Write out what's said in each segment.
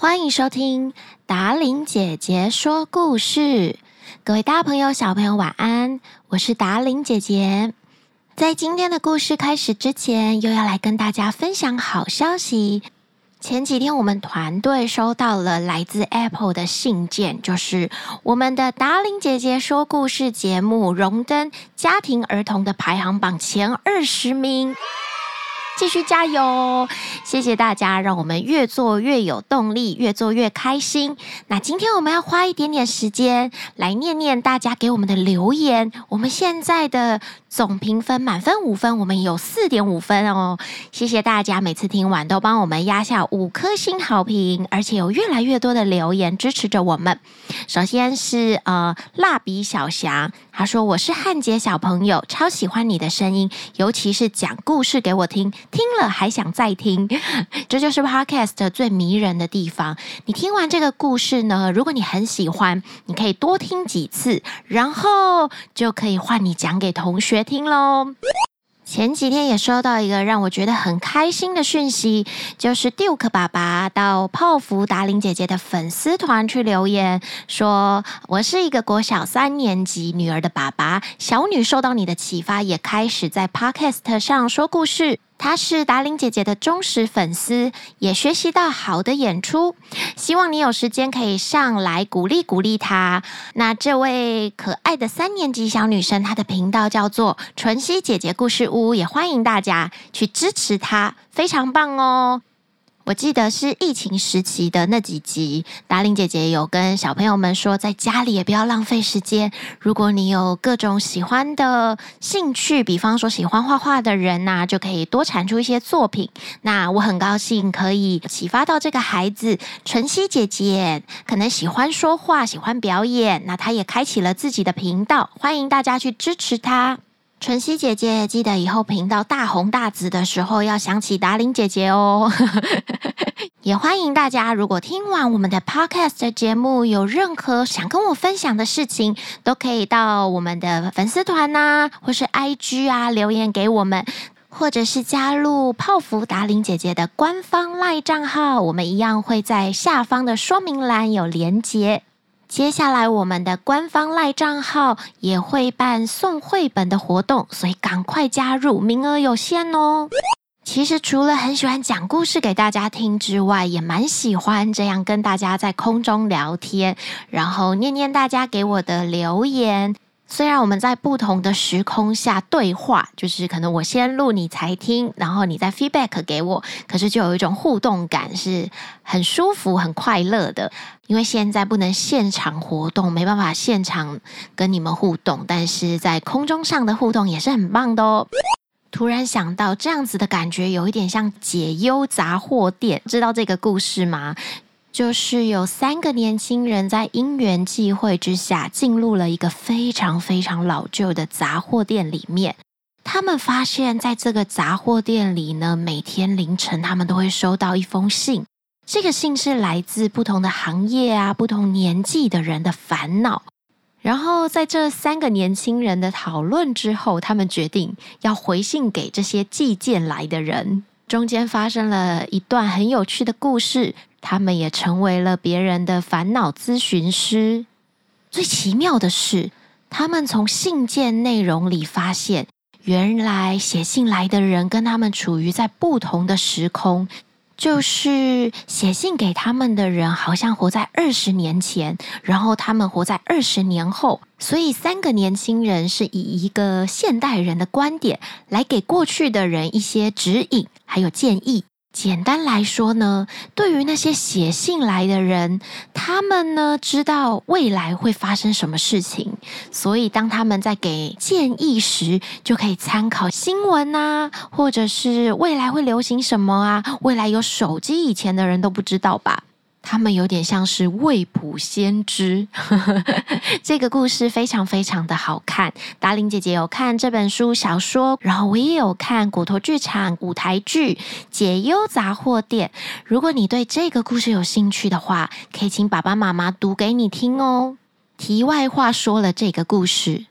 欢迎收听达伶姐姐说故事，各位大朋友、小朋友晚安，我是达伶姐姐。在今天的故事开始之前，又要来跟大家分享好消息。前几天我们团队收到了来自 Apple 的信件，就是我们的达伶姐姐说故事节目荣登家庭儿童的排行榜前二十名。继续加油！谢谢大家，让我们越做越有动力，越做越开心。那今天我们要花一点点时间来念念大家给我们的留言。我们现在的总评分满分五分，我们有四点五分哦。谢谢大家，每次听完都帮我们压下五颗星好评，而且有越来越多的留言支持着我们。首先是呃，蜡笔小翔，他说：“我是汉杰小朋友，超喜欢你的声音，尤其是讲故事给我听。”听了还想再听，这就是 Podcast 最迷人的地方。你听完这个故事呢，如果你很喜欢，你可以多听几次，然后就可以换你讲给同学听喽。前几天也收到一个让我觉得很开心的讯息，就是 Duke 爸爸到泡芙达玲姐姐的粉丝团去留言，说我是一个国小三年级女儿的爸爸，小女受到你的启发，也开始在 Podcast 上说故事。她是达令姐姐的忠实粉丝，也学习到好的演出。希望你有时间可以上来鼓励鼓励她。那这位可爱的三年级小女生，她的频道叫做淳熙姐姐故事屋，也欢迎大家去支持她，非常棒哦。我记得是疫情时期的那几集，达令姐姐有跟小朋友们说，在家里也不要浪费时间。如果你有各种喜欢的兴趣，比方说喜欢画画的人呐、就可以多产出一些作品。那我很高兴可以启发到这个孩子，晨曦姐姐可能喜欢说话，喜欢表演，那她也开启了自己的频道，欢迎大家去支持她。晨曦姐姐，记得以后频道大红大紫的时候，要想起达玲姐姐哦。也欢迎大家，如果听完我们的 Podcast 节目，有任何想跟我分享的事情，都可以到我们的粉丝团呐，或是 IG 啊留言给我们，或者是加入泡芙达玲姐姐的官方 LINE 账号，我们一样会在下方的说明栏有连结。接下来，我们的官方赖账号也会办送绘本的活动，所以赶快加入，名额有限哦。其实除了很喜欢讲故事给大家听之外，也蛮喜欢这样跟大家在空中聊天，然后念念大家给我的留言。虽然我们在不同的时空下对话，就是可能我先录你才听，然后你再 feedback 给我，可是就有一种互动感，是很舒服、很快乐的。因为现在不能现场活动，没办法现场跟你们互动，但是在空中上的互动也是很棒的哦。突然想到，这样子的感觉有一点像解忧杂货店，知道这个故事吗？就是有三个年轻人在因缘际会之下，进入了一个非常非常老旧的杂货店里面。他们发现，在这个杂货店里呢，每天凌晨他们都会收到一封信。这个信是来自不同的行业啊、不同年纪的人的烦恼。然后在这三个年轻人的讨论之后，他们决定要回信给这些寄件来的人。中间发生了一段很有趣的故事。他们也成为了别人的烦恼咨询师。最奇妙的是，他们从信件内容里发现，原来写信来的人跟他们处于在不同的时空。就是写信给他们的人，好像活在二十年前，然后他们活在二十年后。所以，三个年轻人是以一个现代人的观点来给过去的人一些指引，还有建议。简单来说呢，对于那些写信来的人，他们呢知道未来会发生什么事情，所以当他们在给建议时，就可以参考新闻啊，或者是未来会流行什么啊，未来有手机以前的人都不知道吧。他们有点像是未卜先知，这个故事非常非常的好看。达玲姐姐有看这本书小说，然后我也有看骨头剧场舞台剧《解忧杂货店》。如果你对这个故事有兴趣的话，可以请爸爸妈妈读给你听哦。题外话说了这个故事，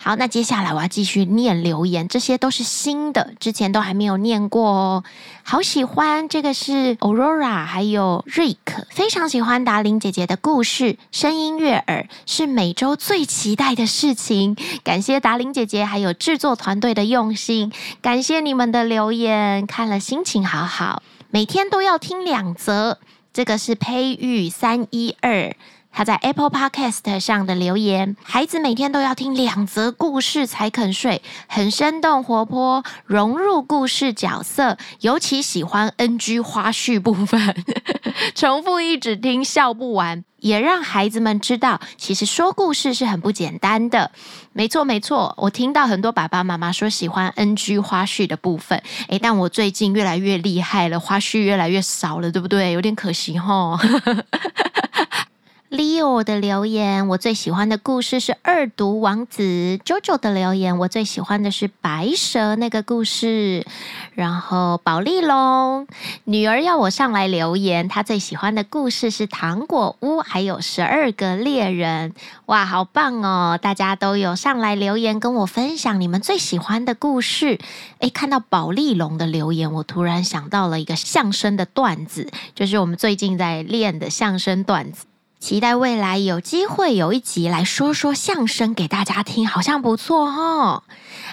好，那接下来我要继续念留言，这些都是新的，之前都还没有念过哦。好喜欢，这个是 Aurora，还有 Rick，非常喜欢达伶姐姐的故事，声音悦耳，是每周最期待的事情。感谢达伶姐姐还有制作团队的用心，感谢你们的留言，看了心情好好。每天都要听两则，这个是培育三一二。他在 Apple Podcast 上的留言：孩子每天都要听两则故事才肯睡，很生动活泼，融入故事角色，尤其喜欢 NG 花絮部分，重复一直听笑不完，也让孩子们知道，其实说故事是很不简单的。没错，没错，我听到很多爸爸妈妈说喜欢 NG 花絮的部分，诶，但我最近越来越厉害了，花絮越来越少了，对不对？有点可惜齁。Leo 的留言，我最喜欢的故事是《二毒王子》。JoJo 的留言，我最喜欢的是白蛇那个故事。然后宝丽龙女儿要我上来留言，她最喜欢的故事是《糖果屋》，还有《十二个猎人》。哇，好棒哦！大家都有上来留言跟我分享你们最喜欢的故事。诶，看到宝丽龙的留言，我突然想到了一个相声的段子，就是我们最近在练的相声段子。期待未来有机会有一集来说说相声给大家听，好像不错哦。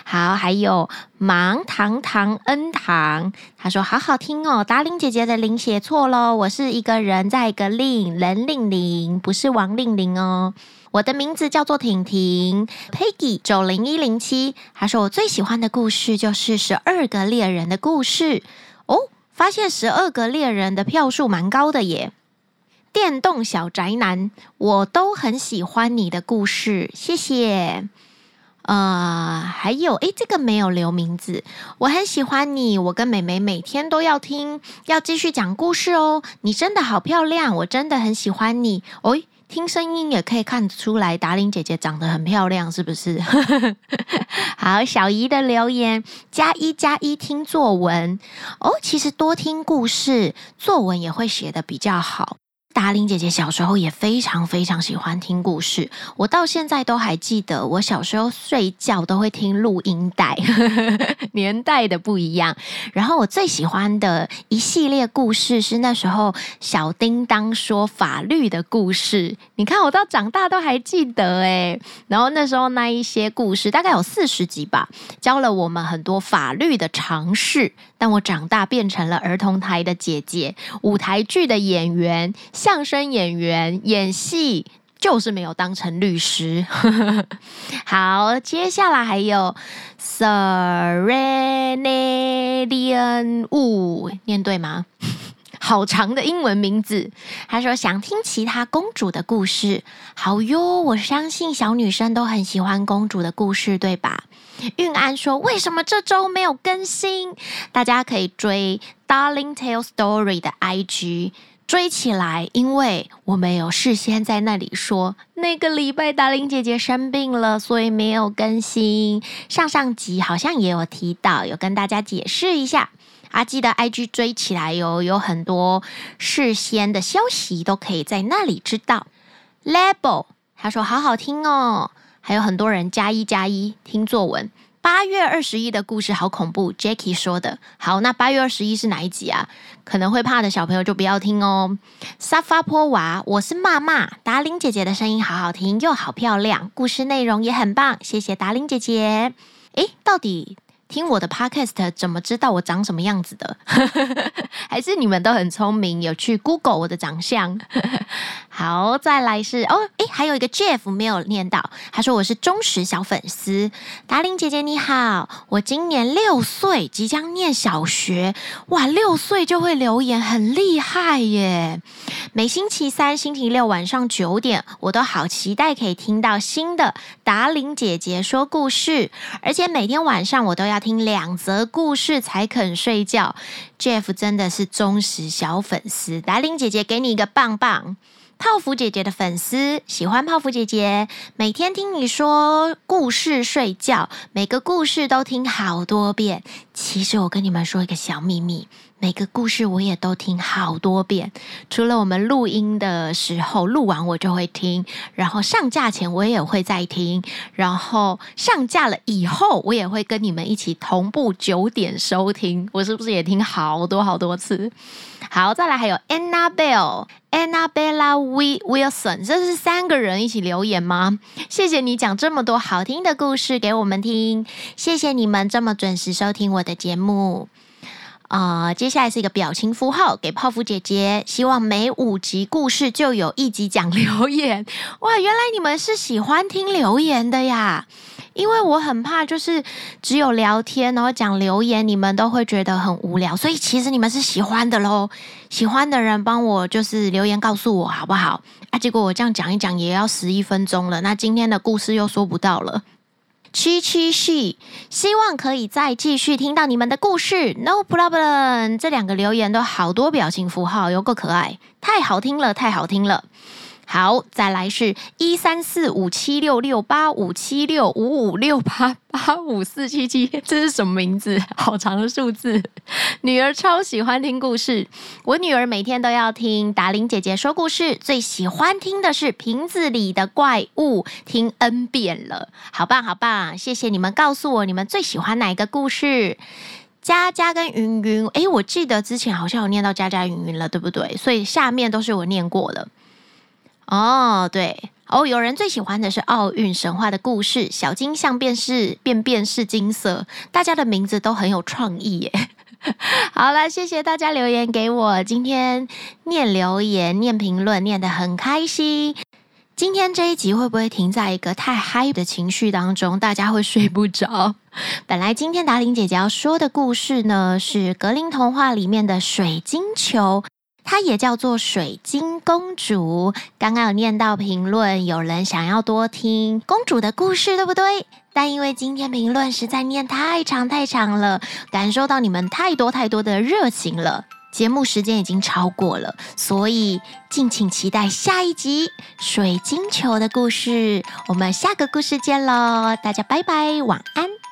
好，还有芒糖糖恩糖，他说好好听哦。达伶姐姐的伶写错喽，我是一个人在一个令人令玲，不是王令玲哦。我的名字叫做婷婷，Peggy 九零一零七。他说我最喜欢的故事就是十二个猎人的故事哦。发现十二个猎人的票数蛮高的耶。电动小宅男，我都很喜欢你的故事，谢谢。呃，还有，诶，这个没有留名字。我很喜欢你，我跟妹妹每天都要听，要继续讲故事哦。你真的好漂亮，我真的很喜欢你。哦，听声音也可以看出来，达伶姐姐长得很漂亮，是不是？好，小姨的留言，加一加一听作文。哦，其实多听故事，作文也会写得比较好。达玲姐姐小时候也非常非常喜欢听故事，我到现在都还记得，我小时候睡觉都会听录音带，年代的不一样。然后我最喜欢的一系列故事是那时候小叮当说法律的故事，你看我到长大都还记得诶。然后那时候那一些故事大概有四十集吧，教了我们很多法律的常识。但我长大变成了儿童台的姐姐，舞台剧的演员。相声演员演戏就是没有当成律师。好，接下来还有 Serenadian Wu，念对吗？好长的英文名字。他说想听其他公主的故事。好哟，我相信小女生都很喜欢公主的故事，对吧？运安说为什么这周没有更新？大家可以追 Darling Tale Story 的 IG。追起来，因为我没有事先在那里说，那个礼拜达伶姐姐生病了，所以没有更新。上上集好像也有提到，有跟大家解释一下。阿基的 IG 追起来哟，有很多事先的消息都可以在那里知道。Label 他说好好听哦，还有很多人加一加一听作文。八月二十一的故事好恐怖，Jackie 说的。好，那八月二十一是哪一集啊？可能会怕的小朋友就不要听哦。沙发坡娃，我是骂骂。达玲姐姐的声音好好听，又好漂亮，故事内容也很棒，谢谢达玲姐姐。诶，到底？听我的 podcast 怎么知道我长什么样子的？还是你们都很聪明，有去 Google 我的长相？好，再来是哦，诶，还有一个 Jeff 没有念到，他说我是忠实小粉丝。达玲姐姐你好，我今年六岁，即将念小学。哇，六岁就会留言，很厉害耶！每星期三、星期六晚上九点，我都好期待可以听到新的达玲姐姐说故事，而且每天晚上我都要。听两则故事才肯睡觉，Jeff 真的是忠实小粉丝。达玲姐姐给你一个棒棒，泡芙姐姐的粉丝喜欢泡芙姐姐，每天听你说故事睡觉，每个故事都听好多遍。其实我跟你们说一个小秘密，每个故事我也都听好多遍，除了我们录音的时候录完我就会听，然后上架前我也会再听，然后上架了以后我也会跟你们一起同步九点收听。我是不是也听好多好多次？好，再来还有 Annabelle、Annabella We Wilson，这是三个人一起留言吗？谢谢你讲这么多好听的故事给我们听，谢谢你们这么准时收听我的节目。啊、接下来是一个表情符号给泡芙姐姐，希望每五集故事就有一集讲留言。哇，原来你们是喜欢听留言的呀！因为我很怕，就是只有聊天然后讲留言，你们都会觉得很无聊。所以其实你们是喜欢的喽，喜欢的人帮我就是留言告诉我好不好？啊，结果我这样讲一讲也要十一分钟了，那今天的故事又说不到了。七七系，希望可以再继续听到你们的故事。No problem，这两个留言都好多表情符号，有够可爱，太好听了，太好听了。好，再来是一三四五七六六八五七六五五六八八五四七七，这是什么名字？好长的数字。女儿超喜欢听故事，我女儿每天都要听达玲姐姐说故事，最喜欢听的是瓶子里的怪物，听 N 遍了，好棒好棒！谢谢你们告诉我你们最喜欢哪一个故事。佳佳跟云云，诶，我记得之前好像有念到佳佳云云了，对不对？所以下面都是我念过了。哦，对哦，有人最喜欢的是奥运神话的故事，小金像便是便便是金色，大家的名字都很有创意耶。好了，谢谢大家留言给我，今天念留言、念评论，念得很开心。今天这一集会不会停在一个太嗨的情绪当中，大家会睡不着？本来今天达玲姐姐要说的故事呢，是格林童话里面的水晶球。它也叫做水晶公主。刚刚有念到评论，有人想要多听公主的故事，对不对？但因为今天评论实在念太长太长了，感受到你们太多太多的热情了，节目时间已经超过了，所以敬请期待下一集水晶球的故事。我们下个故事见喽，大家拜拜，晚安。